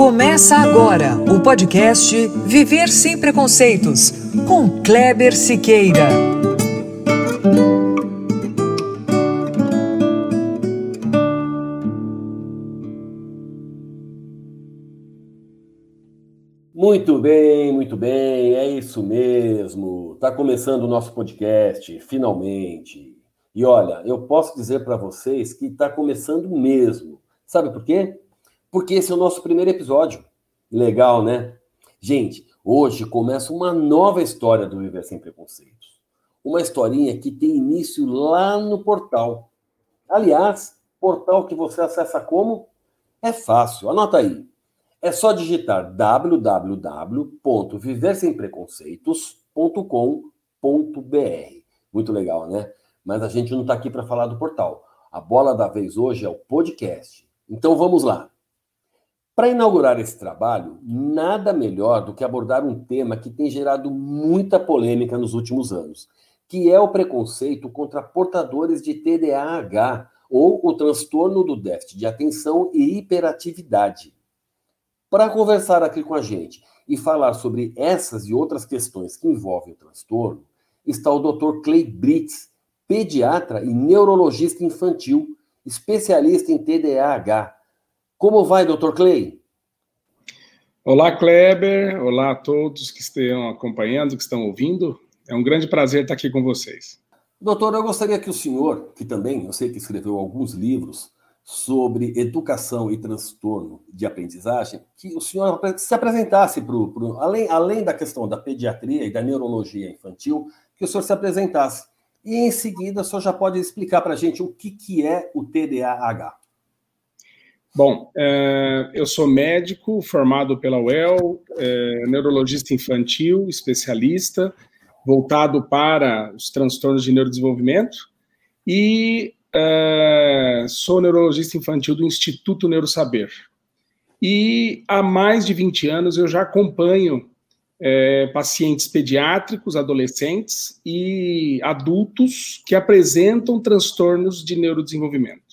Começa agora o podcast Viver Sem Preconceitos, com Kleber Siqueira. Muito bem, muito bem, é isso mesmo. Está começando o nosso podcast, finalmente. E olha, eu posso dizer para vocês que está começando mesmo. Sabe por quê? Porque esse é o nosso primeiro episódio. Legal, né? Gente, hoje começa uma nova história do Viver Sem Preconceitos. Uma historinha que tem início lá no portal. Aliás, portal que você acessa como? É fácil, anota aí. É só digitar www.viversempreconceitos.com.br. Muito legal, né? Mas a gente não está aqui para falar do portal. A bola da vez hoje é o podcast. Então vamos lá. Para inaugurar esse trabalho, nada melhor do que abordar um tema que tem gerado muita polêmica nos últimos anos, que é o preconceito contra portadores de TDAH ou o transtorno do déficit de atenção e hiperatividade. Para conversar aqui com a gente e falar sobre essas e outras questões que envolvem o transtorno, está o Dr. Clay Brits, pediatra e neurologista infantil, especialista em TDAH como vai, doutor Clay? Olá, Kleber. Olá a todos que estão acompanhando, que estão ouvindo. É um grande prazer estar aqui com vocês. Doutor, eu gostaria que o senhor, que também eu sei que escreveu alguns livros sobre educação e transtorno de aprendizagem, que o senhor se apresentasse para. Além, além da questão da pediatria e da neurologia infantil, que o senhor se apresentasse. E em seguida, o senhor já pode explicar para a gente o que, que é o TDAH. Bom, é, eu sou médico formado pela UEL, é, neurologista infantil, especialista, voltado para os transtornos de neurodesenvolvimento e é, sou neurologista infantil do Instituto Neurosaber. E há mais de 20 anos eu já acompanho pacientes pediátricos, adolescentes e adultos que apresentam transtornos de neurodesenvolvimento.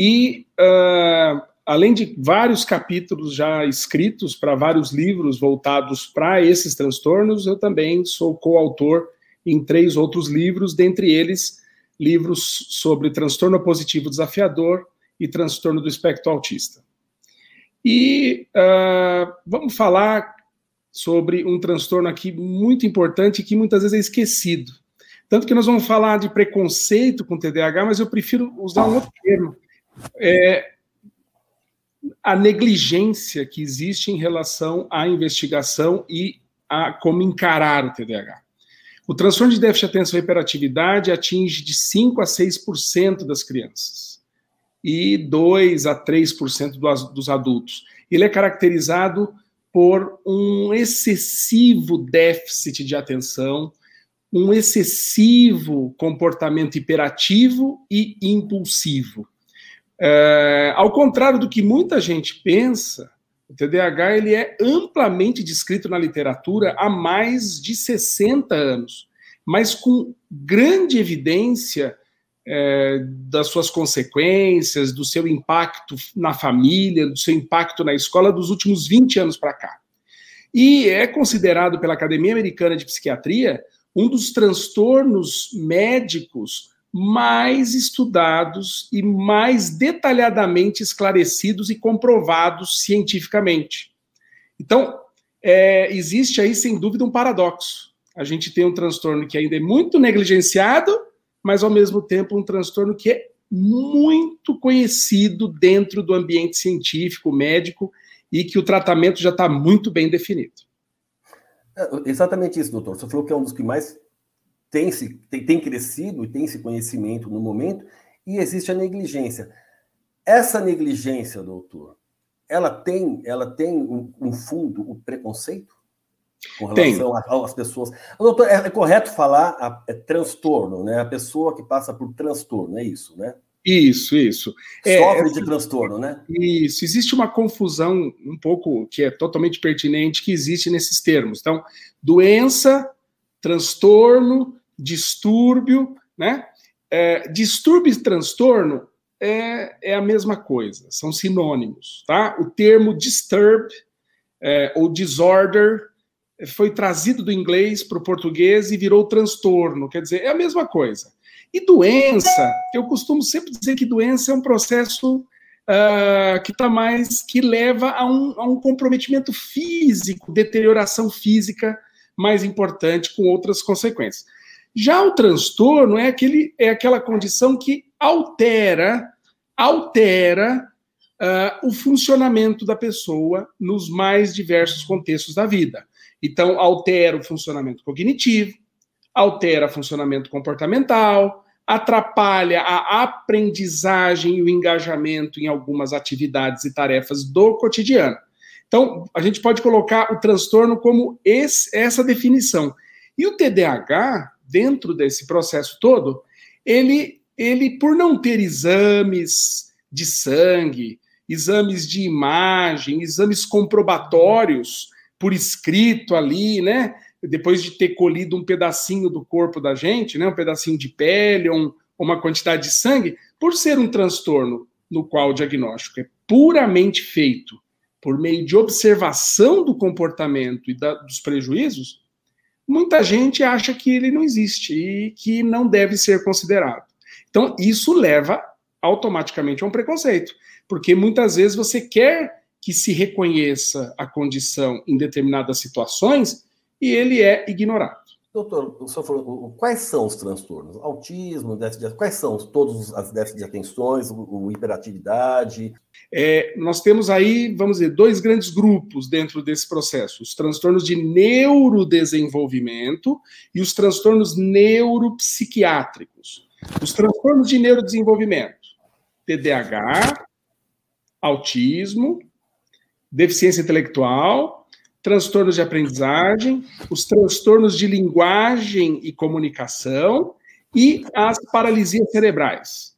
E, uh, além de vários capítulos já escritos para vários livros voltados para esses transtornos, eu também sou coautor em três outros livros, dentre eles livros sobre transtorno positivo desafiador e transtorno do espectro autista. E uh, vamos falar sobre um transtorno aqui muito importante que muitas vezes é esquecido. Tanto que nós vamos falar de preconceito com TDAH, mas eu prefiro usar um outro termo, é, a negligência que existe em relação à investigação e a como encarar o TDAH. O transtorno de déficit de atenção e hiperatividade atinge de 5 a 6% das crianças e 2 a 3% dos adultos. Ele é caracterizado por um excessivo déficit de atenção, um excessivo comportamento hiperativo e impulsivo. É, ao contrário do que muita gente pensa, o TDAH ele é amplamente descrito na literatura há mais de 60 anos, mas com grande evidência é, das suas consequências, do seu impacto na família, do seu impacto na escola dos últimos 20 anos para cá. E é considerado pela Academia Americana de Psiquiatria um dos transtornos médicos mais estudados e mais detalhadamente esclarecidos e comprovados cientificamente. Então, é, existe aí, sem dúvida, um paradoxo. A gente tem um transtorno que ainda é muito negligenciado, mas, ao mesmo tempo, um transtorno que é muito conhecido dentro do ambiente científico, médico, e que o tratamento já está muito bem definido. É, exatamente isso, doutor. Você falou que é um dos que mais tem, se, tem, tem crescido e tem esse conhecimento no momento, e existe a negligência. Essa negligência, doutor, ela tem, ela tem um, um fundo, o um preconceito? Com relação às pessoas. Doutor, é, é correto falar a, é transtorno, né? A pessoa que passa por transtorno, é isso, né? Isso, isso. É, Sofre é, de transtorno, né? Isso. Existe uma confusão um pouco que é totalmente pertinente que existe nesses termos. Então, doença, transtorno, distúrbio, né? É, distúrbio e transtorno é, é a mesma coisa, são sinônimos, tá? O termo disturb é, ou disorder foi trazido do inglês para o português e virou transtorno, quer dizer, é a mesma coisa. E doença, eu costumo sempre dizer que doença é um processo uh, que está mais, que leva a um, a um comprometimento físico, deterioração física mais importante, com outras consequências. Já o transtorno é, aquele, é aquela condição que altera, altera uh, o funcionamento da pessoa nos mais diversos contextos da vida. Então, altera o funcionamento cognitivo, altera o funcionamento comportamental, atrapalha a aprendizagem e o engajamento em algumas atividades e tarefas do cotidiano. Então, a gente pode colocar o transtorno como esse, essa definição. E o TDAH, dentro desse processo todo, ele, ele, por não ter exames de sangue, exames de imagem, exames comprobatórios por escrito ali, né? Depois de ter colhido um pedacinho do corpo da gente, né? Um pedacinho de pele, um, uma quantidade de sangue, por ser um transtorno no qual o diagnóstico é puramente feito por meio de observação do comportamento e da, dos prejuízos, muita gente acha que ele não existe e que não deve ser considerado. Então, isso leva automaticamente a um preconceito, porque muitas vezes você quer que se reconheça a condição em determinadas situações e ele é ignorado. Doutor, o senhor falou, quais são os transtornos? Autismo, déficit de, quais são todos as déficits de atenções, o, o hiperatividade? É, nós temos aí, vamos dizer, dois grandes grupos dentro desse processo: os transtornos de neurodesenvolvimento e os transtornos neuropsiquiátricos. Os transtornos de neurodesenvolvimento, TDAH, autismo, deficiência intelectual transtornos de aprendizagem, os transtornos de linguagem e comunicação e as paralisias cerebrais.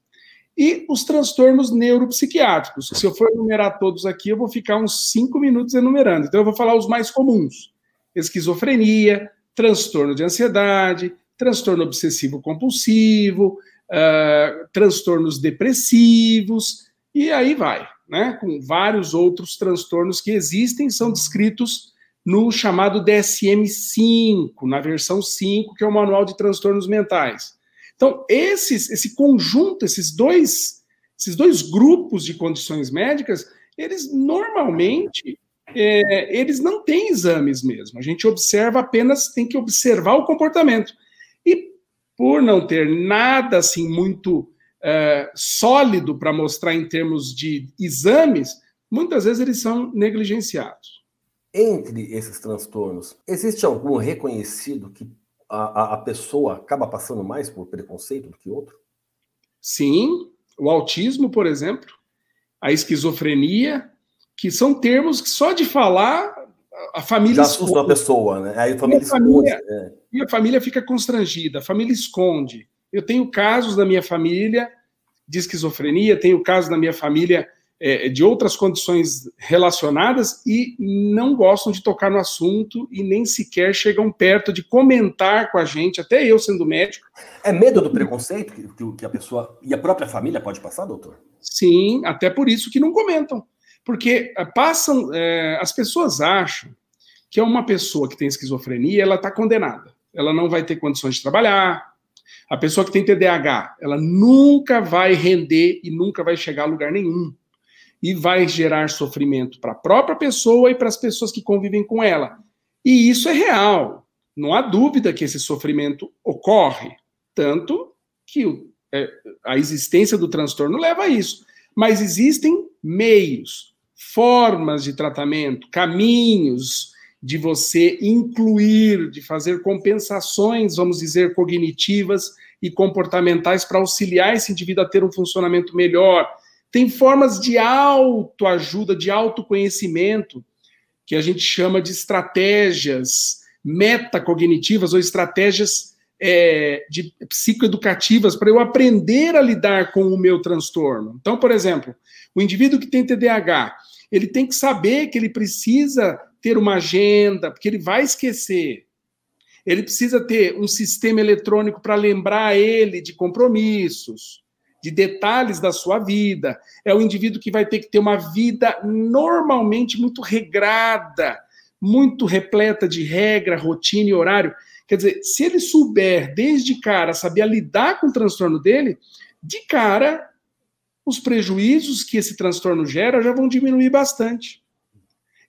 E os transtornos neuropsiquiátricos. Se eu for enumerar todos aqui, eu vou ficar uns cinco minutos enumerando. Então, eu vou falar os mais comuns: esquizofrenia, transtorno de ansiedade, transtorno obsessivo-compulsivo, uh, transtornos depressivos, e aí vai, né? Com vários outros transtornos que existem, são descritos no chamado DSM-5, na versão 5, que é o Manual de Transtornos Mentais. Então, esses, esse conjunto, esses dois, esses dois grupos de condições médicas, eles normalmente é, eles não têm exames mesmo. A gente observa apenas, tem que observar o comportamento. E por não ter nada assim muito é, sólido para mostrar em termos de exames, muitas vezes eles são negligenciados. Entre esses transtornos, existe algum reconhecido que a, a, pessoa acaba passando mais por preconceito do que outro? Sim, o autismo, por exemplo, a esquizofrenia, que são termos que só de falar a família já assusta a pessoa, né? Aí a família, e a família, esconde, é. e a família fica constrangida, a família esconde. Eu tenho casos da minha família de esquizofrenia, tenho casos da minha família é, de outras condições relacionadas e não gostam de tocar no assunto e nem sequer chegam perto de comentar com a gente, até eu sendo médico. É medo do preconceito que, que a pessoa e a própria família pode passar, doutor? Sim, até por isso que não comentam. Porque é, passam, é, as pessoas acham que é uma pessoa que tem esquizofrenia, ela está condenada. Ela não vai ter condições de trabalhar. A pessoa que tem TDAH, ela nunca vai render e nunca vai chegar a lugar nenhum e vai gerar sofrimento para a própria pessoa e para as pessoas que convivem com ela. E isso é real. Não há dúvida que esse sofrimento ocorre, tanto que o, é, a existência do transtorno leva a isso. Mas existem meios, formas de tratamento, caminhos de você incluir, de fazer compensações, vamos dizer, cognitivas e comportamentais para auxiliar esse indivíduo a ter um funcionamento melhor, tem formas de autoajuda, de autoconhecimento, que a gente chama de estratégias metacognitivas ou estratégias é, de psicoeducativas para eu aprender a lidar com o meu transtorno. Então, por exemplo, o indivíduo que tem TDAH, ele tem que saber que ele precisa ter uma agenda, porque ele vai esquecer. Ele precisa ter um sistema eletrônico para lembrar ele de compromissos. De detalhes da sua vida. É o indivíduo que vai ter que ter uma vida normalmente muito regrada, muito repleta de regra, rotina e horário. Quer dizer, se ele souber desde cara saber lidar com o transtorno dele, de cara os prejuízos que esse transtorno gera já vão diminuir bastante.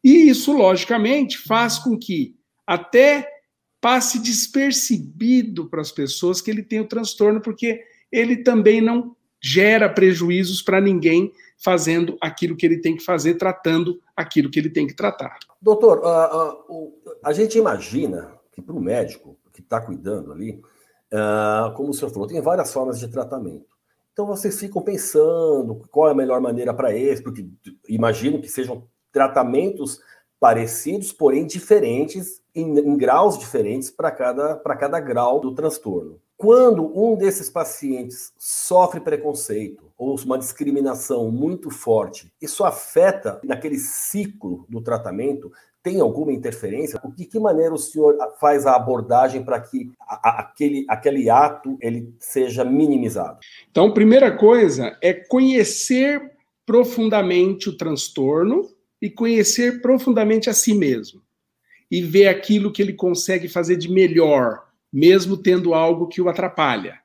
E isso, logicamente, faz com que até passe despercebido para as pessoas que ele tem o transtorno, porque ele também não gera prejuízos para ninguém fazendo aquilo que ele tem que fazer, tratando aquilo que ele tem que tratar. Doutor, uh, uh, a gente imagina que para o médico que está cuidando ali, uh, como o senhor falou, tem várias formas de tratamento. Então vocês ficam pensando qual é a melhor maneira para esse, porque imagino que sejam tratamentos parecidos, porém diferentes, em, em graus diferentes para cada, cada grau do transtorno. Quando um desses pacientes sofre preconceito ou uma discriminação muito forte, isso afeta naquele ciclo do tratamento tem alguma interferência? De que maneira o senhor faz a abordagem para que aquele, aquele ato ele seja minimizado? Então, primeira coisa é conhecer profundamente o transtorno e conhecer profundamente a si mesmo. E ver aquilo que ele consegue fazer de melhor, mesmo tendo algo que o atrapalha.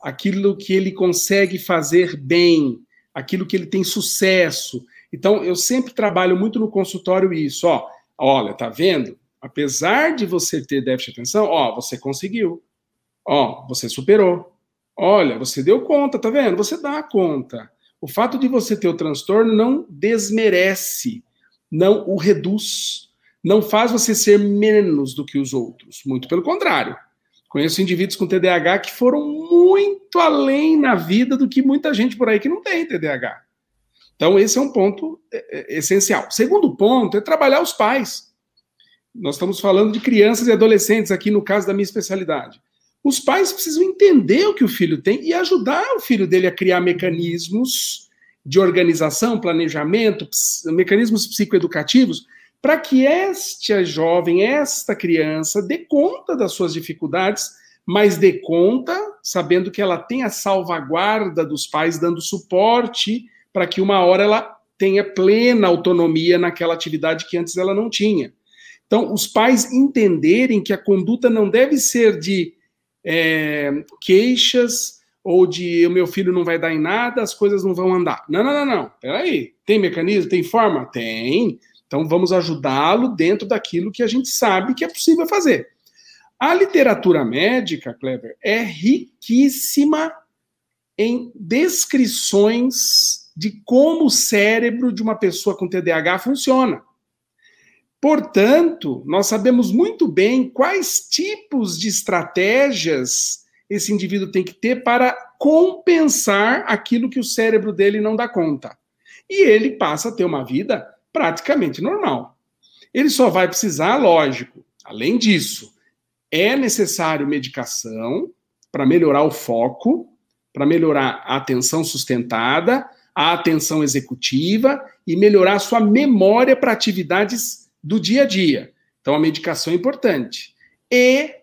Aquilo que ele consegue fazer bem, aquilo que ele tem sucesso, então, eu sempre trabalho muito no consultório isso, ó. Olha, tá vendo? Apesar de você ter déficit de atenção, ó, você conseguiu. Ó, você superou. Olha, você deu conta, tá vendo? Você dá conta. O fato de você ter o transtorno não desmerece, não o reduz, não faz você ser menos do que os outros. Muito pelo contrário. Conheço indivíduos com TDAH que foram muito além na vida do que muita gente por aí que não tem TDAH. Então, esse é um ponto é, é, essencial. Segundo ponto é trabalhar os pais. Nós estamos falando de crianças e adolescentes aqui no caso da minha especialidade. Os pais precisam entender o que o filho tem e ajudar o filho dele a criar mecanismos de organização, planejamento, mecanismos psicoeducativos, para que este jovem, esta criança, dê conta das suas dificuldades, mas dê conta sabendo que ela tem a salvaguarda dos pais dando suporte para que uma hora ela tenha plena autonomia naquela atividade que antes ela não tinha. Então, os pais entenderem que a conduta não deve ser de é, queixas ou de o meu filho não vai dar em nada, as coisas não vão andar. Não, não, não, não. Peraí. Tem mecanismo? Tem forma? Tem. Então, vamos ajudá-lo dentro daquilo que a gente sabe que é possível fazer. A literatura médica, Kleber, é riquíssima em descrições de como o cérebro de uma pessoa com TDAH funciona. Portanto, nós sabemos muito bem quais tipos de estratégias esse indivíduo tem que ter para compensar aquilo que o cérebro dele não dá conta. E ele passa a ter uma vida praticamente normal. Ele só vai precisar, lógico, além disso, é necessário medicação para melhorar o foco, para melhorar a atenção sustentada a atenção executiva e melhorar sua memória para atividades do dia a dia. Então, a medicação é importante. E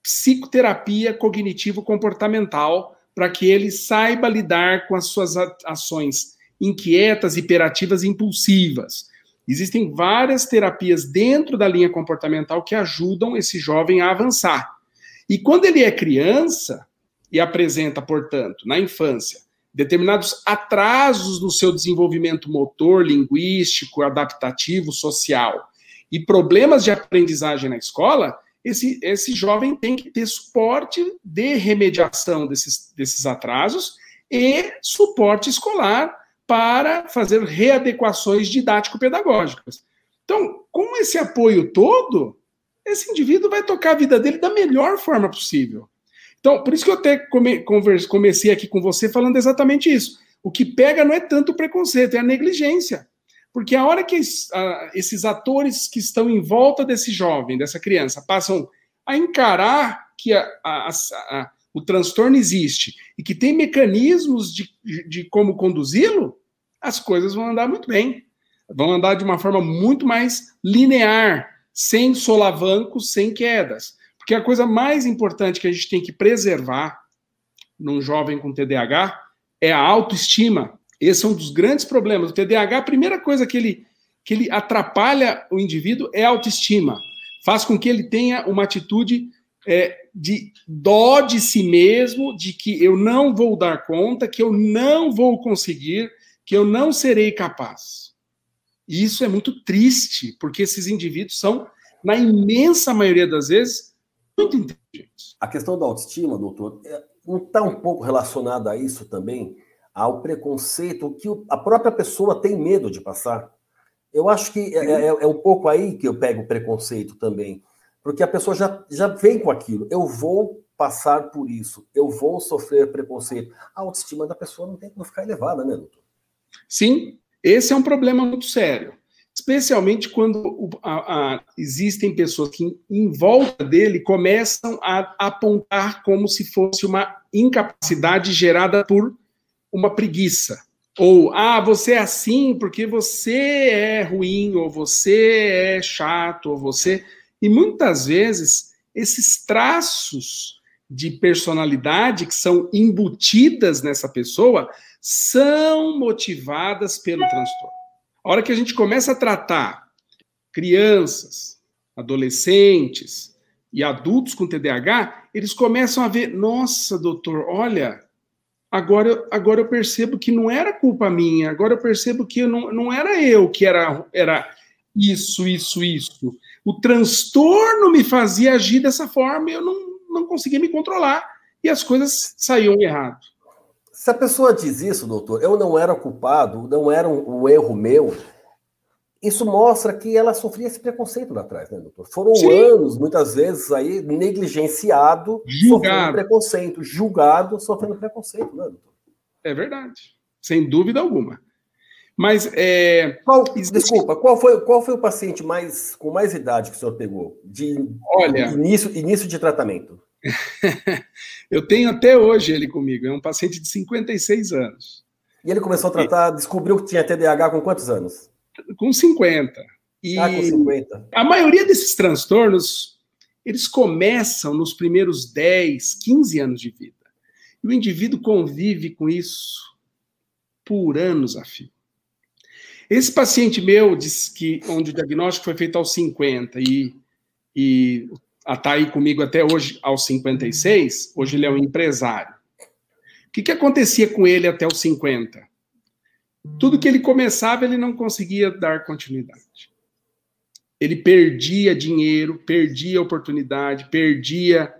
psicoterapia cognitivo-comportamental para que ele saiba lidar com as suas ações inquietas, hiperativas e impulsivas. Existem várias terapias dentro da linha comportamental que ajudam esse jovem a avançar. E quando ele é criança e apresenta, portanto, na infância, determinados atrasos no seu desenvolvimento motor, linguístico, adaptativo, social e problemas de aprendizagem na escola, esse, esse jovem tem que ter suporte de remediação desses, desses atrasos e suporte escolar para fazer readequações didático-pedagógicas. Então, com esse apoio todo, esse indivíduo vai tocar a vida dele da melhor forma possível. Então, por isso que eu até comecei aqui com você falando exatamente isso. O que pega não é tanto o preconceito, é a negligência. Porque a hora que esses atores que estão em volta desse jovem, dessa criança, passam a encarar que a, a, a, o transtorno existe e que tem mecanismos de, de como conduzi-lo, as coisas vão andar muito bem. Vão andar de uma forma muito mais linear, sem solavancos, sem quedas. Porque a coisa mais importante que a gente tem que preservar num jovem com TDAH é a autoestima. Esse é um dos grandes problemas. O TDAH, a primeira coisa que ele, que ele atrapalha o indivíduo é a autoestima. Faz com que ele tenha uma atitude é, de dó de si mesmo, de que eu não vou dar conta, que eu não vou conseguir, que eu não serei capaz. E isso é muito triste, porque esses indivíduos são, na imensa maioria das vezes, muito inteligentes. A questão da autoestima, doutor, é, não está um pouco relacionada a isso também, ao preconceito que a própria pessoa tem medo de passar? Eu acho que é, é, é um pouco aí que eu pego o preconceito também porque a pessoa já, já vem com aquilo. Eu vou passar por isso, eu vou sofrer preconceito. A autoestima da pessoa não tem que ficar elevada, né, doutor? Sim, esse é um problema muito sério. Especialmente quando a, a, existem pessoas que, em volta dele, começam a apontar como se fosse uma incapacidade gerada por uma preguiça. Ou, ah, você é assim porque você é ruim, ou você é chato, ou você. E muitas vezes esses traços de personalidade que são embutidas nessa pessoa são motivadas pelo transtorno. A hora que a gente começa a tratar crianças, adolescentes e adultos com TDAH, eles começam a ver: nossa, doutor, olha, agora, agora eu percebo que não era culpa minha, agora eu percebo que não, não era eu que era, era isso, isso, isso o transtorno me fazia agir dessa forma e eu não, não conseguia me controlar. E as coisas saíam errado. Se a pessoa diz isso, doutor, eu não era culpado, não era um, um erro meu, isso mostra que ela sofria esse preconceito lá atrás, né, doutor? Foram Sim. anos, muitas vezes, aí, negligenciado, julgado. sofrendo preconceito, julgado, sofrendo preconceito, né, doutor? É verdade, sem dúvida alguma. Mas é, qual, existe... desculpa, qual foi, qual foi o paciente mais com mais idade que o senhor pegou de Olha, início, início de tratamento? eu tenho até hoje ele comigo, é um paciente de 56 anos. E ele começou a tratar, e... descobriu que tinha TDAH com quantos anos? Com 50. E ah, com 50. A maioria desses transtornos, eles começam nos primeiros 10, 15 anos de vida. E o indivíduo convive com isso por anos a fio. Esse paciente meu, disse que, onde o diagnóstico foi feito aos 50 e, e está aí comigo até hoje, aos 56, hoje ele é um empresário. O que, que acontecia com ele até os 50? Tudo que ele começava, ele não conseguia dar continuidade. Ele perdia dinheiro, perdia oportunidade, perdia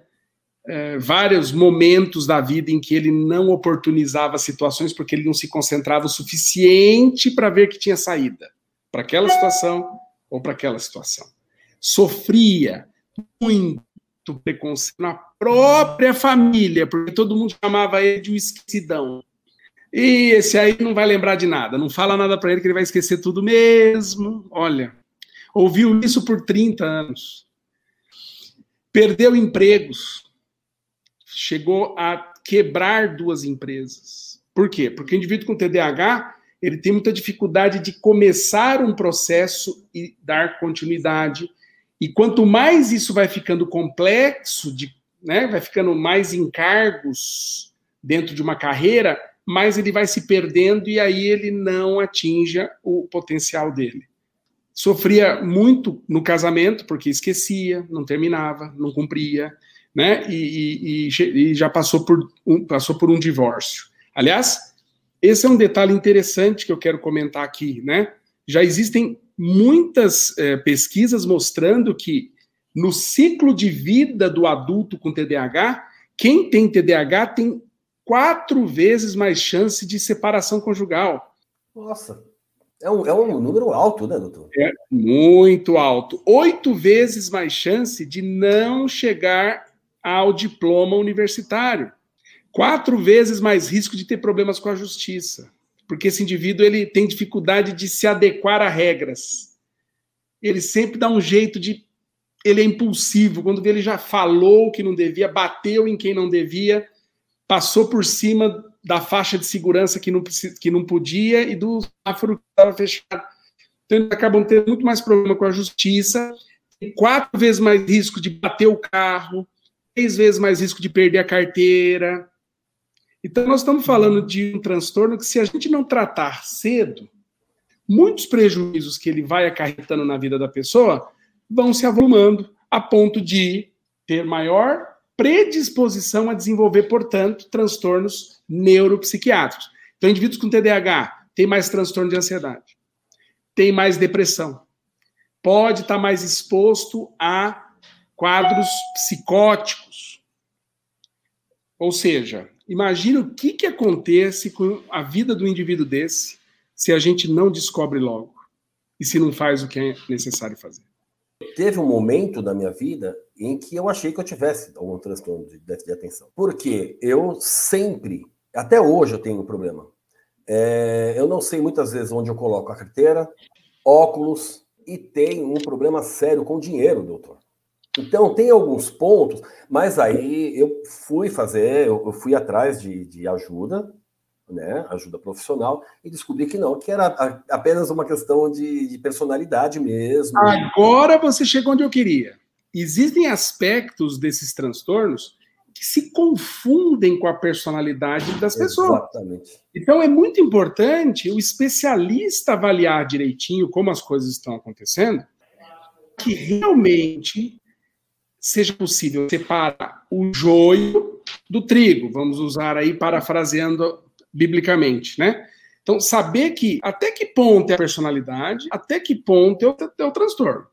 é, vários momentos da vida em que ele não oportunizava situações porque ele não se concentrava o suficiente para ver que tinha saída para aquela situação ou para aquela situação. Sofria muito preconceito na própria família, porque todo mundo chamava ele de um esquecidão. E esse aí não vai lembrar de nada, não fala nada para ele que ele vai esquecer tudo mesmo. Olha, ouviu isso por 30 anos. Perdeu empregos, chegou a quebrar duas empresas. Por quê? Porque o indivíduo com TDAH ele tem muita dificuldade de começar um processo e dar continuidade. E quanto mais isso vai ficando complexo, de, né, vai ficando mais encargos dentro de uma carreira, mais ele vai se perdendo e aí ele não atinja o potencial dele. Sofria muito no casamento, porque esquecia, não terminava, não cumpria né? E, e, e, já passou por, um, passou por um divórcio. Aliás, esse é um detalhe interessante que eu quero comentar aqui, né? Já existem muitas é, pesquisas mostrando que no ciclo de vida do adulto com TDAH, quem tem TDAH tem quatro vezes mais chance de separação conjugal. Nossa, é um, é um número alto, né, doutor? É muito alto. Oito vezes mais chance de não chegar ao diploma universitário. Quatro vezes mais risco de ter problemas com a justiça, porque esse indivíduo ele tem dificuldade de se adequar a regras. Ele sempre dá um jeito de. Ele é impulsivo. Quando ele já falou que não devia, bateu em quem não devia, passou por cima da faixa de segurança que não, que não podia e do semáforo que estava fechado. Então, eles acabam tendo muito mais problema com a justiça, tem quatro vezes mais risco de bater o carro, três vezes mais risco de perder a carteira. Então, nós estamos falando de um transtorno que, se a gente não tratar cedo, muitos prejuízos que ele vai acarretando na vida da pessoa vão se avolumando a ponto de ter maior predisposição a desenvolver, portanto, transtornos neuropsiquiátricos. Então, indivíduos com TDAH têm mais transtorno de ansiedade, têm mais depressão, pode estar mais exposto a quadros psicóticos. Ou seja, imagine o que, que acontece com a vida do indivíduo desse se a gente não descobre logo e se não faz o que é necessário fazer. Teve um momento da minha vida em que eu achei que eu tivesse algum transtorno de déficit de atenção. Porque eu sempre, até hoje eu tenho um problema. É, eu não sei muitas vezes onde eu coloco a carteira, óculos e tenho um problema sério com dinheiro, doutor. Então tem alguns pontos, mas aí eu fui fazer, eu fui atrás de, de ajuda, né, ajuda profissional, e descobri que não, que era apenas uma questão de, de personalidade mesmo. Agora você chegou onde eu queria. Existem aspectos desses transtornos que se confundem com a personalidade das pessoas. Exatamente. Então é muito importante o especialista avaliar direitinho como as coisas estão acontecendo, que realmente seja possível separar o joio do trigo, vamos usar aí parafraseando biblicamente, né? Então, saber que até que ponto é a personalidade, até que ponto é o, é o transtorno.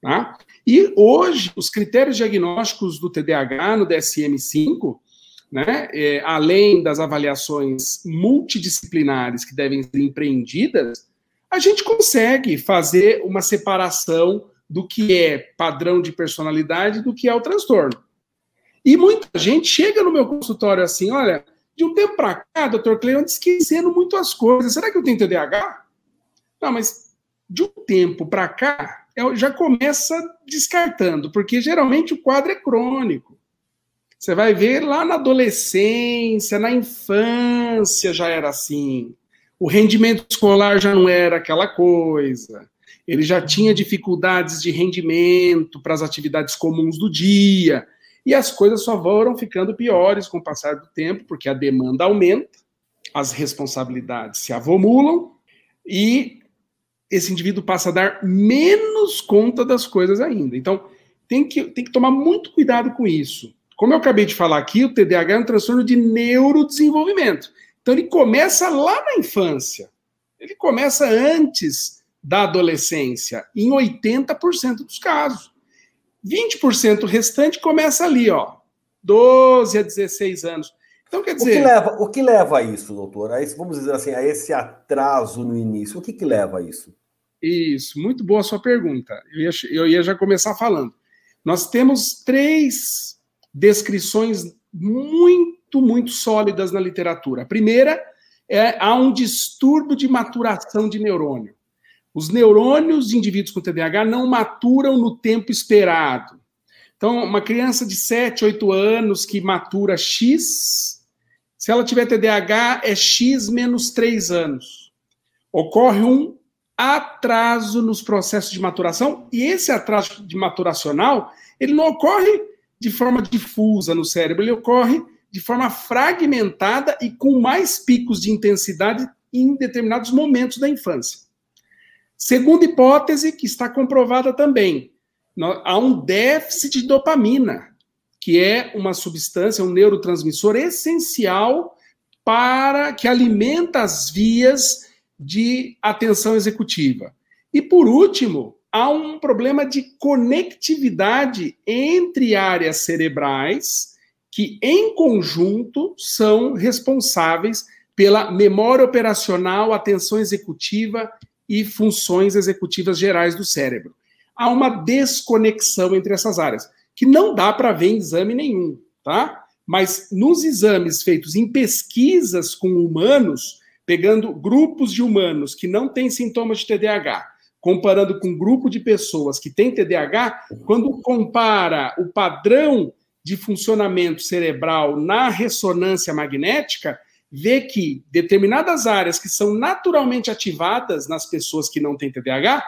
Tá? E hoje, os critérios diagnósticos do TDAH no DSM-5, né, é, além das avaliações multidisciplinares que devem ser empreendidas, a gente consegue fazer uma separação do que é padrão de personalidade do que é o transtorno. E muita gente chega no meu consultório assim: olha, de um tempo para cá, doutor Cleon, esquecendo muito as coisas. Será que eu tenho TDAH? Não, mas de um tempo para cá, já começa descartando, porque geralmente o quadro é crônico. Você vai ver lá na adolescência, na infância já era assim. O rendimento escolar já não era aquela coisa. Ele já tinha dificuldades de rendimento para as atividades comuns do dia. E as coisas só foram ficando piores com o passar do tempo, porque a demanda aumenta, as responsabilidades se avomulam e esse indivíduo passa a dar menos conta das coisas ainda. Então, tem que, tem que tomar muito cuidado com isso. Como eu acabei de falar aqui, o TDAH é um transtorno de neurodesenvolvimento. Então, ele começa lá na infância. Ele começa antes da adolescência, em 80% dos casos. 20% restante começa ali, ó, 12 a 16 anos. Então, quer dizer. O que leva, o que leva a isso, doutor? A esse, vamos dizer assim, a esse atraso no início. O que, que leva a isso? Isso, muito boa a sua pergunta. Eu ia, eu ia já começar falando. Nós temos três descrições muito, muito sólidas na literatura. A primeira é há um distúrbio de maturação de neurônio. Os neurônios de indivíduos com TDAH não maturam no tempo esperado. Então, uma criança de 7, 8 anos que matura X, se ela tiver TDAH, é X menos 3 anos. Ocorre um atraso nos processos de maturação, e esse atraso de maturacional, ele não ocorre de forma difusa no cérebro, ele ocorre de forma fragmentada e com mais picos de intensidade em determinados momentos da infância. Segunda hipótese, que está comprovada também, há um déficit de dopamina, que é uma substância, um neurotransmissor essencial para que alimenta as vias de atenção executiva. E por último, há um problema de conectividade entre áreas cerebrais que em conjunto são responsáveis pela memória operacional, atenção executiva e funções executivas gerais do cérebro. Há uma desconexão entre essas áreas, que não dá para ver em exame nenhum, tá? Mas nos exames feitos em pesquisas com humanos, pegando grupos de humanos que não têm sintomas de TDAH, comparando com um grupo de pessoas que têm TDAH, quando compara o padrão de funcionamento cerebral na ressonância magnética, vê que determinadas áreas que são naturalmente ativadas nas pessoas que não têm TDAH,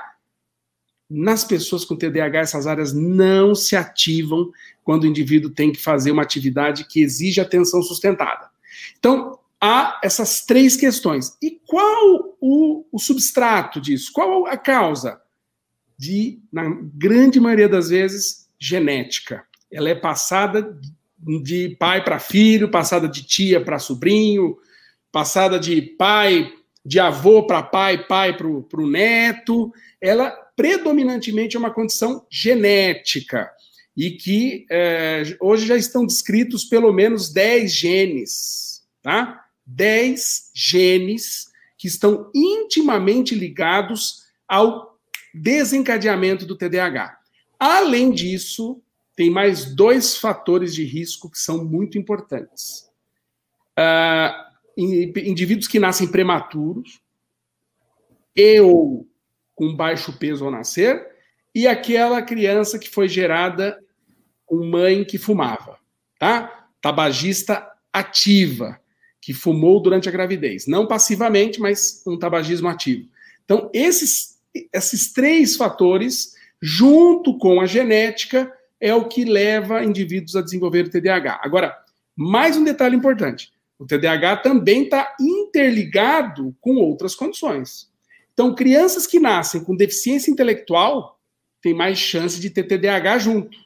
nas pessoas com TDAH, essas áreas não se ativam quando o indivíduo tem que fazer uma atividade que exige atenção sustentada. Então, há essas três questões. E qual o, o substrato disso? Qual a causa? De, na grande maioria das vezes, genética. Ela é passada de pai para filho, passada de tia para sobrinho, passada de pai, de avô para pai, pai para o neto. Ela predominantemente é uma condição genética e que é, hoje já estão descritos pelo menos 10 genes, tá? 10 genes que estão intimamente ligados ao desencadeamento do TDAH. Além disso, tem mais dois fatores de risco que são muito importantes. Uh, indivíduos que nascem prematuros e ou com baixo peso ao nascer, e aquela criança que foi gerada com mãe que fumava, tá? Tabagista ativa que fumou durante a gravidez. Não passivamente, mas um tabagismo ativo. Então, esses, esses três fatores, junto com a genética, é o que leva indivíduos a desenvolver o TDAH. Agora, mais um detalhe importante: o TDAH também está interligado com outras condições. Então, crianças que nascem com deficiência intelectual têm mais chance de ter TDAH junto.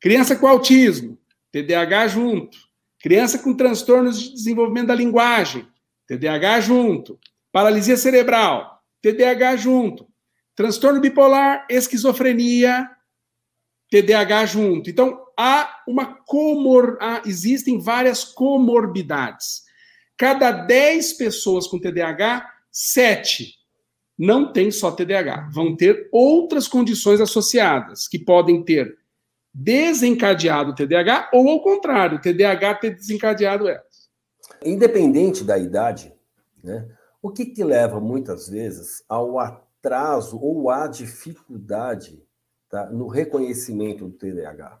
Criança com autismo, TDAH junto. Criança com transtornos de desenvolvimento da linguagem, TDAH junto. Paralisia cerebral, TDAH junto. Transtorno bipolar, esquizofrenia, TDAH junto. Então, há uma comor... Existem várias comorbidades. Cada 10 pessoas com TDAH, 7 não tem só TDAH. Vão ter outras condições associadas, que podem ter desencadeado o TDAH ou, ao contrário, o TDAH ter desencadeado elas. Independente da idade, né, o que, que leva muitas vezes ao atraso ou à dificuldade tá, no reconhecimento do TDAH?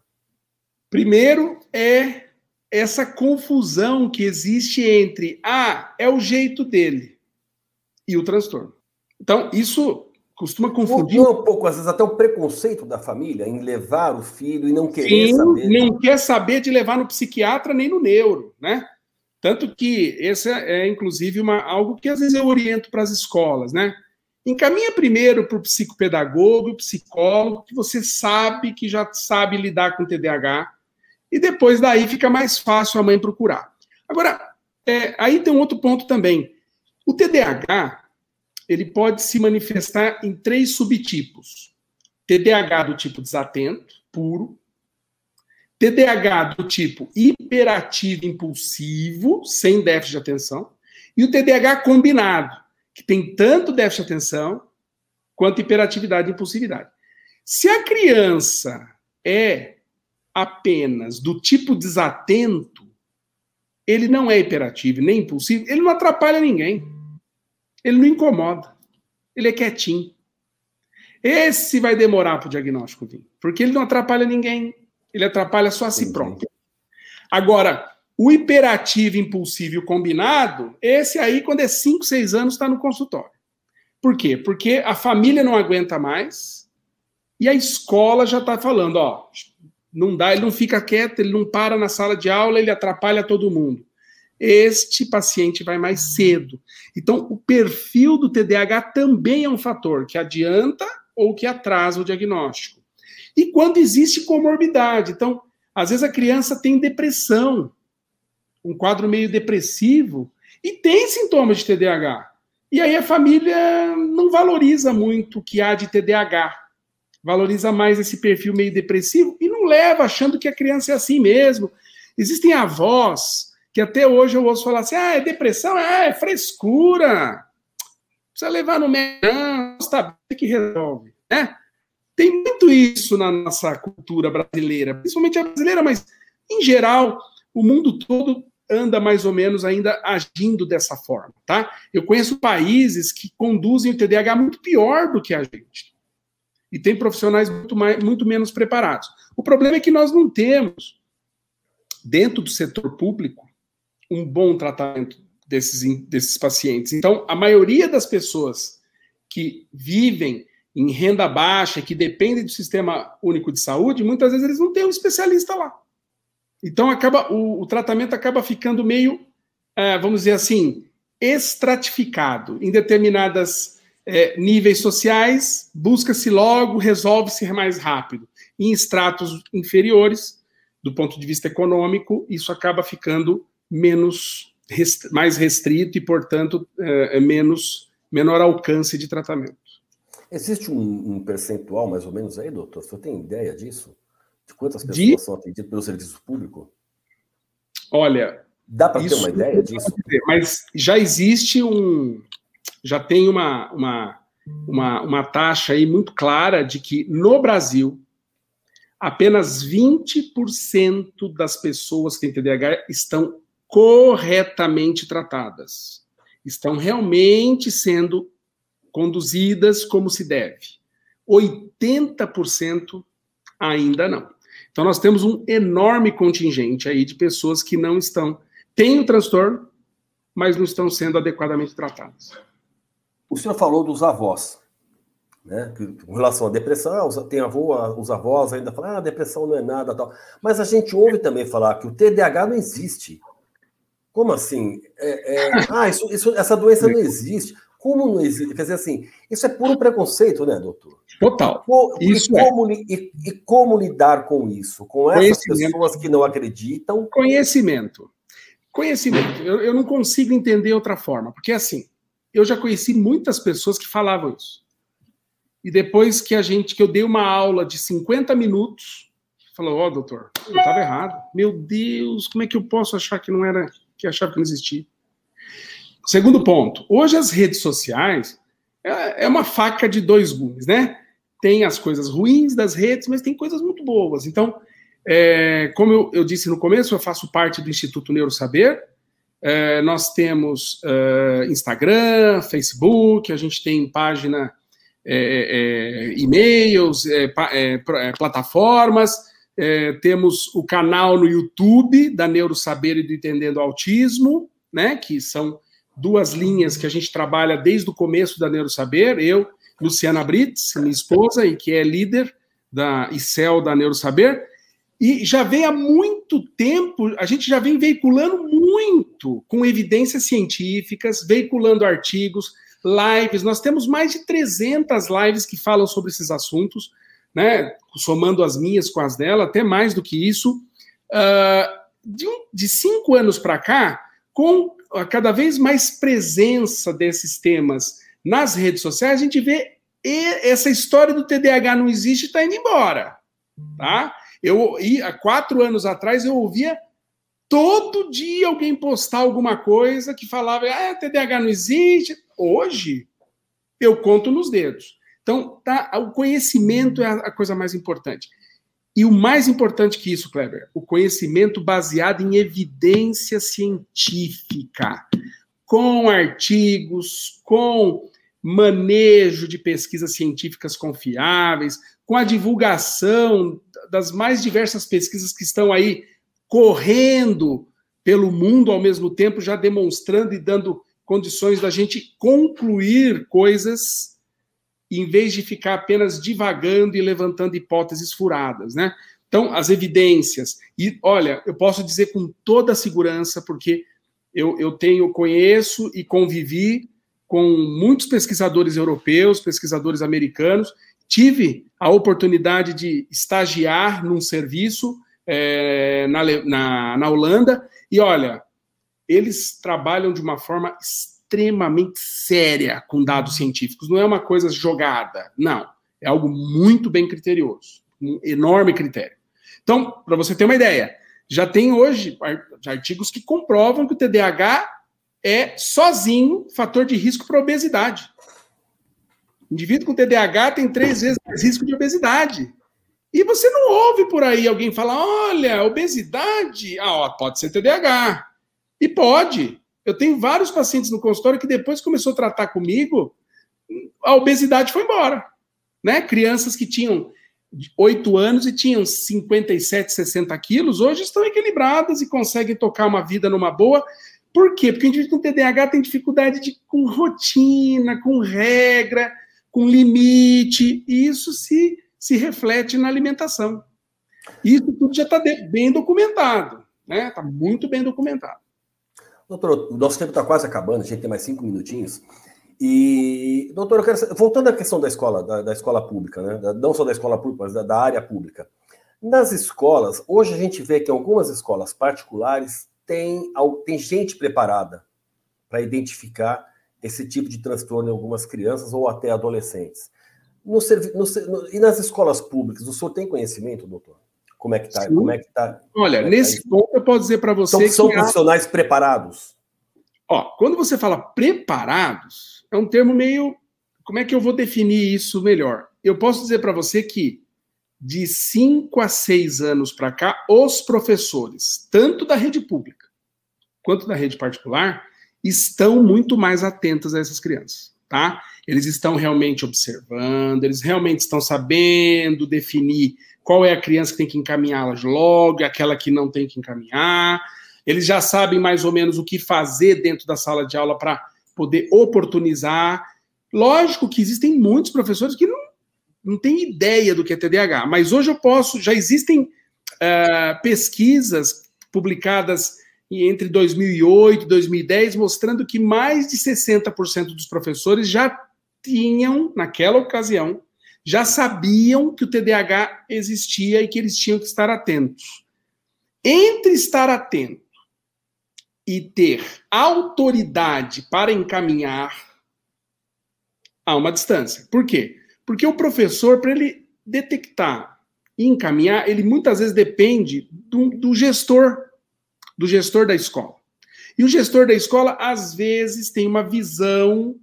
Primeiro é essa confusão que existe entre ah, é o jeito dele e o transtorno. Então, isso costuma confundir. um pouco, às vezes, até o preconceito da família em levar o filho e não querer Sim, saber. Não quer saber de levar no psiquiatra nem no neuro, né? Tanto que esse é, inclusive, uma, algo que às vezes eu oriento para as escolas, né? Encaminha primeiro para o psicopedagogo, o psicólogo, que você sabe que já sabe lidar com TDAH, e depois daí fica mais fácil a mãe procurar. Agora, é, aí tem um outro ponto também. O TDAH, ele pode se manifestar em três subtipos: TDAH do tipo desatento, puro, TDAH do tipo hiperativo impulsivo, sem déficit de atenção, e o TDAH combinado, que tem tanto déficit de atenção quanto hiperatividade e impulsividade. Se a criança é apenas do tipo desatento, ele não é hiperativo nem impulsivo, ele não atrapalha ninguém. Ele não incomoda. Ele é quietinho. Esse vai demorar para o diagnóstico vir, porque ele não atrapalha ninguém. Ele atrapalha só a si próprio. Agora, o hiperativo, impulsivo combinado, esse aí, quando é 5, 6 anos, está no consultório. Por quê? Porque a família não aguenta mais e a escola já está falando, ó, não dá, ele não fica quieto, ele não para na sala de aula, ele atrapalha todo mundo este paciente vai mais cedo. Então, o perfil do TDAH também é um fator que adianta ou que atrasa o diagnóstico. E quando existe comorbidade, então, às vezes a criança tem depressão, um quadro meio depressivo, e tem sintomas de TDAH. E aí a família não valoriza muito o que há de TDAH. Valoriza mais esse perfil meio depressivo e não leva achando que a criança é assim mesmo. Existem avós que até hoje eu ouço falar assim: ah, é depressão, ah, é frescura. Precisa levar no médico, está que resolve. Né? Tem muito isso na nossa cultura brasileira, principalmente a brasileira, mas em geral, o mundo todo anda mais ou menos ainda agindo dessa forma, tá? Eu conheço países que conduzem o TDAH muito pior do que a gente. E tem profissionais muito, mais, muito menos preparados. O problema é que nós não temos, dentro do setor público, um bom tratamento desses, desses pacientes. Então, a maioria das pessoas que vivem em renda baixa, que dependem do sistema único de saúde, muitas vezes eles não têm um especialista lá. Então, acaba o, o tratamento acaba ficando meio é, vamos dizer assim, estratificado em determinadas é, níveis sociais, busca-se logo, resolve-se mais rápido. Em estratos inferiores, do ponto de vista econômico, isso acaba ficando menos mais restrito e, portanto, é, é, menos menor alcance de tratamento. Existe um, um, percentual, mais ou menos, aí, doutor? Você tem ideia disso? De quantas pessoas de... são atendidas pelo serviço público? Olha. Dá para ter uma ideia disso? mas já existe um. Já tem uma, uma, uma, uma taxa aí muito clara de que no Brasil apenas 20% das pessoas que têm TDAH estão corretamente tratadas. Estão realmente sendo conduzidas como se deve. 80% ainda não. Então nós temos um enorme contingente aí de pessoas que não estão têm o transtorno, mas não estão sendo adequadamente tratadas. O senhor falou dos avós, né? Com relação à depressão, ah, tem avô, os avós ainda falam, ah, a depressão não é nada, tal. Mas a gente ouve também falar que o TDAH não existe. Como assim? É, é... ah, isso, isso, essa doença não existe. Como não existe? Quer dizer assim, isso é puro preconceito, né, doutor? Total. E, isso e como, é. e, e, como lidar com isso? Com essas pessoas que não acreditam? Conhecimento. Conhecimento. Eu, eu não consigo entender outra forma, porque assim, eu já conheci muitas pessoas que falavam isso. E depois que a gente, que eu dei uma aula de 50 minutos, falou, ó, oh, doutor, eu estava errado. Meu Deus, como é que eu posso achar que não era, que achava que não existia? Segundo ponto, hoje as redes sociais é, é uma faca de dois gumes, né? Tem as coisas ruins das redes, mas tem coisas muito boas. Então, é, como eu, eu, disse no começo, eu faço parte do Instituto Neurosaber. É, nós temos é, Instagram, Facebook, a gente tem página, é, é, e-mails, plataformas, temos o canal no YouTube da Neurosaber e do Entendendo Autismo, né, que são duas linhas que a gente trabalha desde o começo da Neurosaber, eu, Luciana Brits, minha esposa, e que é líder da ICEL da Neurosaber, e já vem há muito tempo, a gente já vem veiculando muito com evidências científicas, veiculando artigos, lives. Nós temos mais de 300 lives que falam sobre esses assuntos, né? Somando as minhas com as dela, até mais do que isso. Uh, de, um, de cinco anos para cá, com cada vez mais presença desses temas nas redes sociais, a gente vê essa história do TDAH não existe está indo embora, tá? Eu há quatro anos atrás eu ouvia todo dia alguém postar alguma coisa que falava, ah, TDAH não existe. Hoje eu conto nos dedos. Então, tá, o conhecimento é a coisa mais importante. E o mais importante que isso, Kleber, o conhecimento baseado em evidência científica, com artigos, com manejo de pesquisas científicas confiáveis, com a divulgação das mais diversas pesquisas que estão aí correndo pelo mundo ao mesmo tempo, já demonstrando e dando condições da gente concluir coisas em vez de ficar apenas divagando e levantando hipóteses furadas, né? Então, as evidências. E, olha, eu posso dizer com toda segurança, porque eu, eu tenho, conheço e convivi com muitos pesquisadores europeus, pesquisadores americanos, tive a oportunidade de estagiar num serviço é, na, na, na Holanda, e olha, eles trabalham de uma forma extremamente séria com dados científicos. Não é uma coisa jogada, não. É algo muito bem criterioso, um enorme critério. Então, para você ter uma ideia, já tem hoje artigos que comprovam que o TDAH é sozinho fator de risco para obesidade. Indivíduo com TDAH tem três vezes mais risco de obesidade. E você não ouve por aí alguém falar: olha, obesidade, ah, ó, pode ser TDAH. E pode. Eu tenho vários pacientes no consultório que depois começou a tratar comigo, a obesidade foi embora. Né? Crianças que tinham 8 anos e tinham 57, 60 quilos, hoje estão equilibradas e conseguem tocar uma vida numa boa. Por quê? Porque o indivíduo com TDAH tem dificuldade de, com rotina, com regra, com limite, e isso se, se reflete na alimentação. Isso tudo já está bem documentado, né? Está muito bem documentado. Doutor, o nosso tempo está quase acabando, a gente tem mais cinco minutinhos. E, doutor, eu quero, voltando à questão da escola, da, da escola pública, né? não só da escola pública, mas da, da área pública. Nas escolas, hoje a gente vê que algumas escolas particulares têm, gente preparada para identificar esse tipo de transtorno em algumas crianças ou até adolescentes. No, no, no, e nas escolas públicas, o senhor tem conhecimento, doutor? Como é que está? Como é que tá? Olha, é nesse tá ponto eu posso dizer para você são, que são profissionais há... preparados. Ó, quando você fala preparados, é um termo meio. Como é que eu vou definir isso melhor? Eu posso dizer para você que de 5 a 6 anos para cá, os professores, tanto da rede pública quanto da rede particular, estão muito mais atentos a essas crianças, tá? Eles estão realmente observando, eles realmente estão sabendo definir qual é a criança que tem que encaminhá-las logo, aquela que não tem que encaminhar. Eles já sabem mais ou menos o que fazer dentro da sala de aula para poder oportunizar. Lógico que existem muitos professores que não, não têm ideia do que é TDAH, mas hoje eu posso, já existem uh, pesquisas publicadas entre 2008 e 2010 mostrando que mais de 60% dos professores já tinham, naquela ocasião, já sabiam que o TDAH existia e que eles tinham que estar atentos. Entre estar atento e ter autoridade para encaminhar, há uma distância. Por quê? Porque o professor, para ele detectar e encaminhar, ele muitas vezes depende do, do gestor, do gestor da escola. E o gestor da escola, às vezes, tem uma visão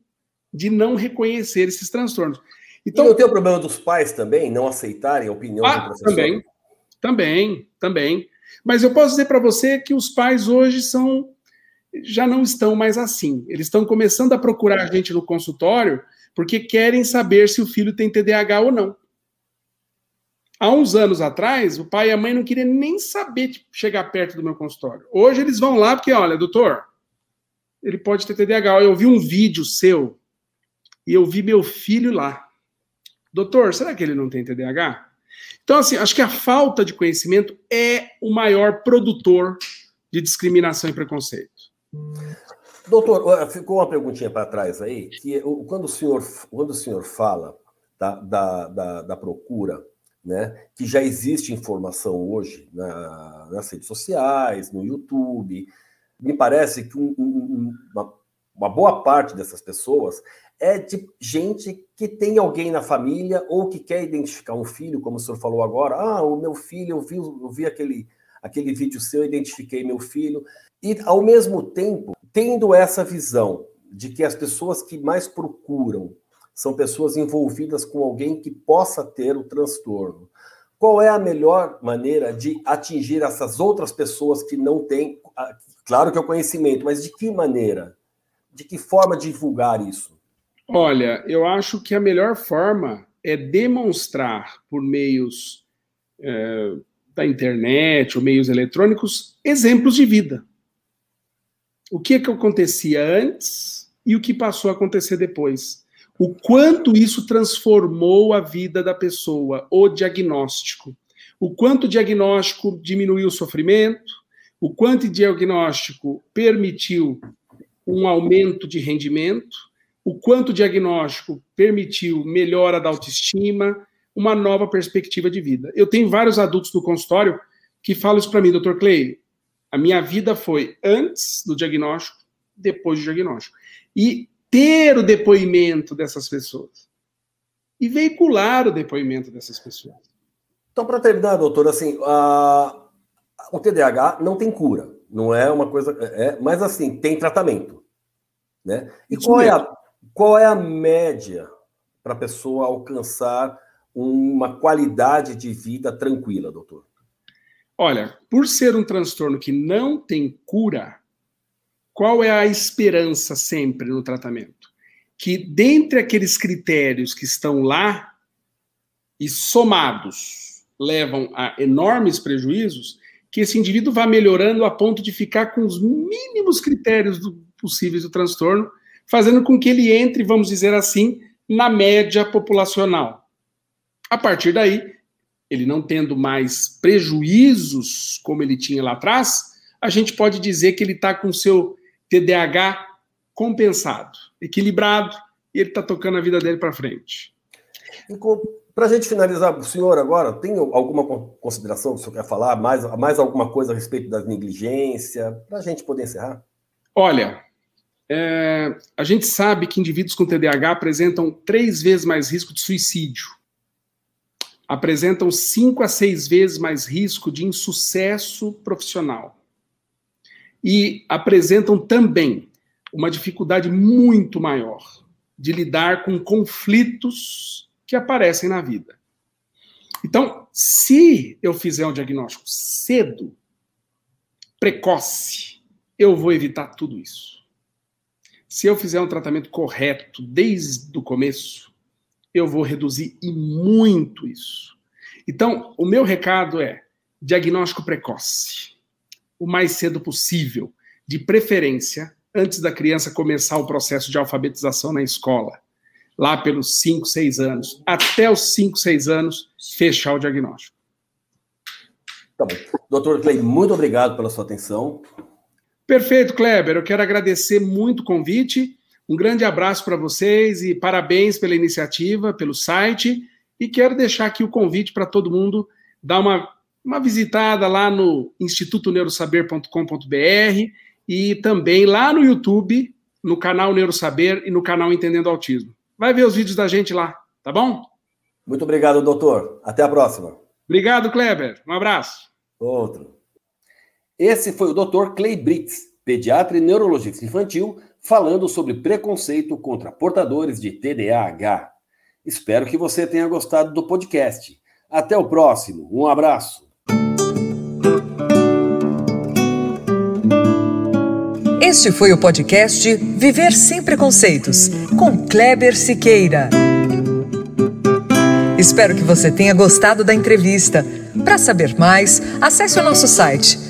de não reconhecer esses transtornos. Então, e não tem o problema dos pais também não aceitarem a opinião ah, do professor? Também, também, também. Mas eu posso dizer para você que os pais hoje são já não estão mais assim. Eles estão começando a procurar a gente no consultório porque querem saber se o filho tem TDAH ou não. Há uns anos atrás, o pai e a mãe não queriam nem saber de chegar perto do meu consultório. Hoje eles vão lá porque, olha, doutor, ele pode ter TDAH. Eu vi um vídeo seu e eu vi meu filho lá. Doutor, será que ele não tem TDAH? Então, assim, acho que a falta de conhecimento é o maior produtor de discriminação e preconceito. Doutor, ficou uma perguntinha para trás aí, que quando o senhor, quando o senhor fala da, da, da, da procura, né, que já existe informação hoje na, nas redes sociais, no YouTube, me parece que um, um, uma, uma boa parte dessas pessoas é de gente que tem alguém na família ou que quer identificar um filho, como o senhor falou agora. Ah, o meu filho, eu vi, eu vi aquele, aquele vídeo seu, identifiquei meu filho. E, ao mesmo tempo, tendo essa visão de que as pessoas que mais procuram são pessoas envolvidas com alguém que possa ter o transtorno. Qual é a melhor maneira de atingir essas outras pessoas que não têm, claro que é o conhecimento, mas de que maneira? De que forma divulgar isso? Olha, eu acho que a melhor forma é demonstrar por meios é, da internet ou meios eletrônicos exemplos de vida. O que, é que acontecia antes e o que passou a acontecer depois. O quanto isso transformou a vida da pessoa, o diagnóstico. O quanto o diagnóstico diminuiu o sofrimento, o quanto o diagnóstico permitiu um aumento de rendimento, o quanto o diagnóstico permitiu melhora da autoestima, uma nova perspectiva de vida. Eu tenho vários adultos do consultório que falam isso para mim, doutor Clay, a minha vida foi antes do diagnóstico, depois do diagnóstico. E ter o depoimento dessas pessoas. E veicular o depoimento dessas pessoas. Então, para terminar, doutor, assim, a... o TDAH não tem cura, não é uma coisa. É, mas, assim, tem tratamento. Né? E Isso qual mesmo. é a, qual é a média para a pessoa alcançar uma qualidade de vida tranquila, doutor? Olha, por ser um transtorno que não tem cura, qual é a esperança sempre no tratamento? Que dentre aqueles critérios que estão lá e somados levam a enormes prejuízos, que esse indivíduo vá melhorando a ponto de ficar com os mínimos critérios do, possíveis do transtorno fazendo com que ele entre, vamos dizer assim, na média populacional. A partir daí, ele não tendo mais prejuízos como ele tinha lá atrás, a gente pode dizer que ele está com seu TDAH compensado, equilibrado, e ele está tocando a vida dele para frente. Para a gente finalizar, o senhor agora, tem alguma consideração que o senhor quer falar? Mais, mais alguma coisa a respeito da negligência? Para a gente poder encerrar? Olha, é, a gente sabe que indivíduos com TDAH apresentam três vezes mais risco de suicídio. Apresentam cinco a seis vezes mais risco de insucesso profissional. E apresentam também uma dificuldade muito maior de lidar com conflitos que aparecem na vida. Então, se eu fizer um diagnóstico cedo, precoce, eu vou evitar tudo isso. Se eu fizer um tratamento correto desde o começo, eu vou reduzir e muito isso. Então, o meu recado é diagnóstico precoce, o mais cedo possível, de preferência antes da criança começar o processo de alfabetização na escola lá pelos 5, 6 anos, até os 5, 6 anos, fechar o diagnóstico. Tá bom. Doutor Clay, muito obrigado pela sua atenção. Perfeito, Kleber. Eu quero agradecer muito o convite. Um grande abraço para vocês e parabéns pela iniciativa, pelo site. E quero deixar aqui o convite para todo mundo dar uma, uma visitada lá no institutoneurosaber.com.br e também lá no YouTube, no canal Neurosaber e no canal Entendendo Autismo vai ver os vídeos da gente lá, tá bom? Muito obrigado, doutor. Até a próxima. Obrigado, Kleber. Um abraço. Outro. Esse foi o doutor Clay Brits, pediatra e neurologista infantil, falando sobre preconceito contra portadores de TDAH. Espero que você tenha gostado do podcast. Até o próximo. Um abraço. Este foi o podcast Viver Sem Preconceitos, com Kleber Siqueira. Espero que você tenha gostado da entrevista. Para saber mais, acesse o nosso site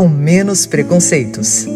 com menos preconceitos.